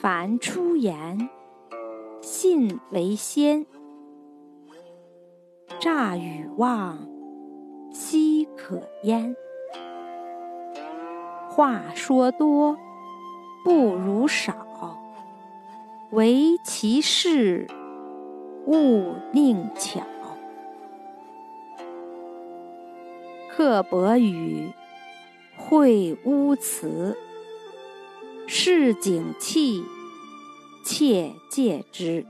凡出言，信为先。诈与妄，奚可焉？话说多，不如少。唯其事，勿佞巧。刻薄语，秽污辞。市井气，切戒之。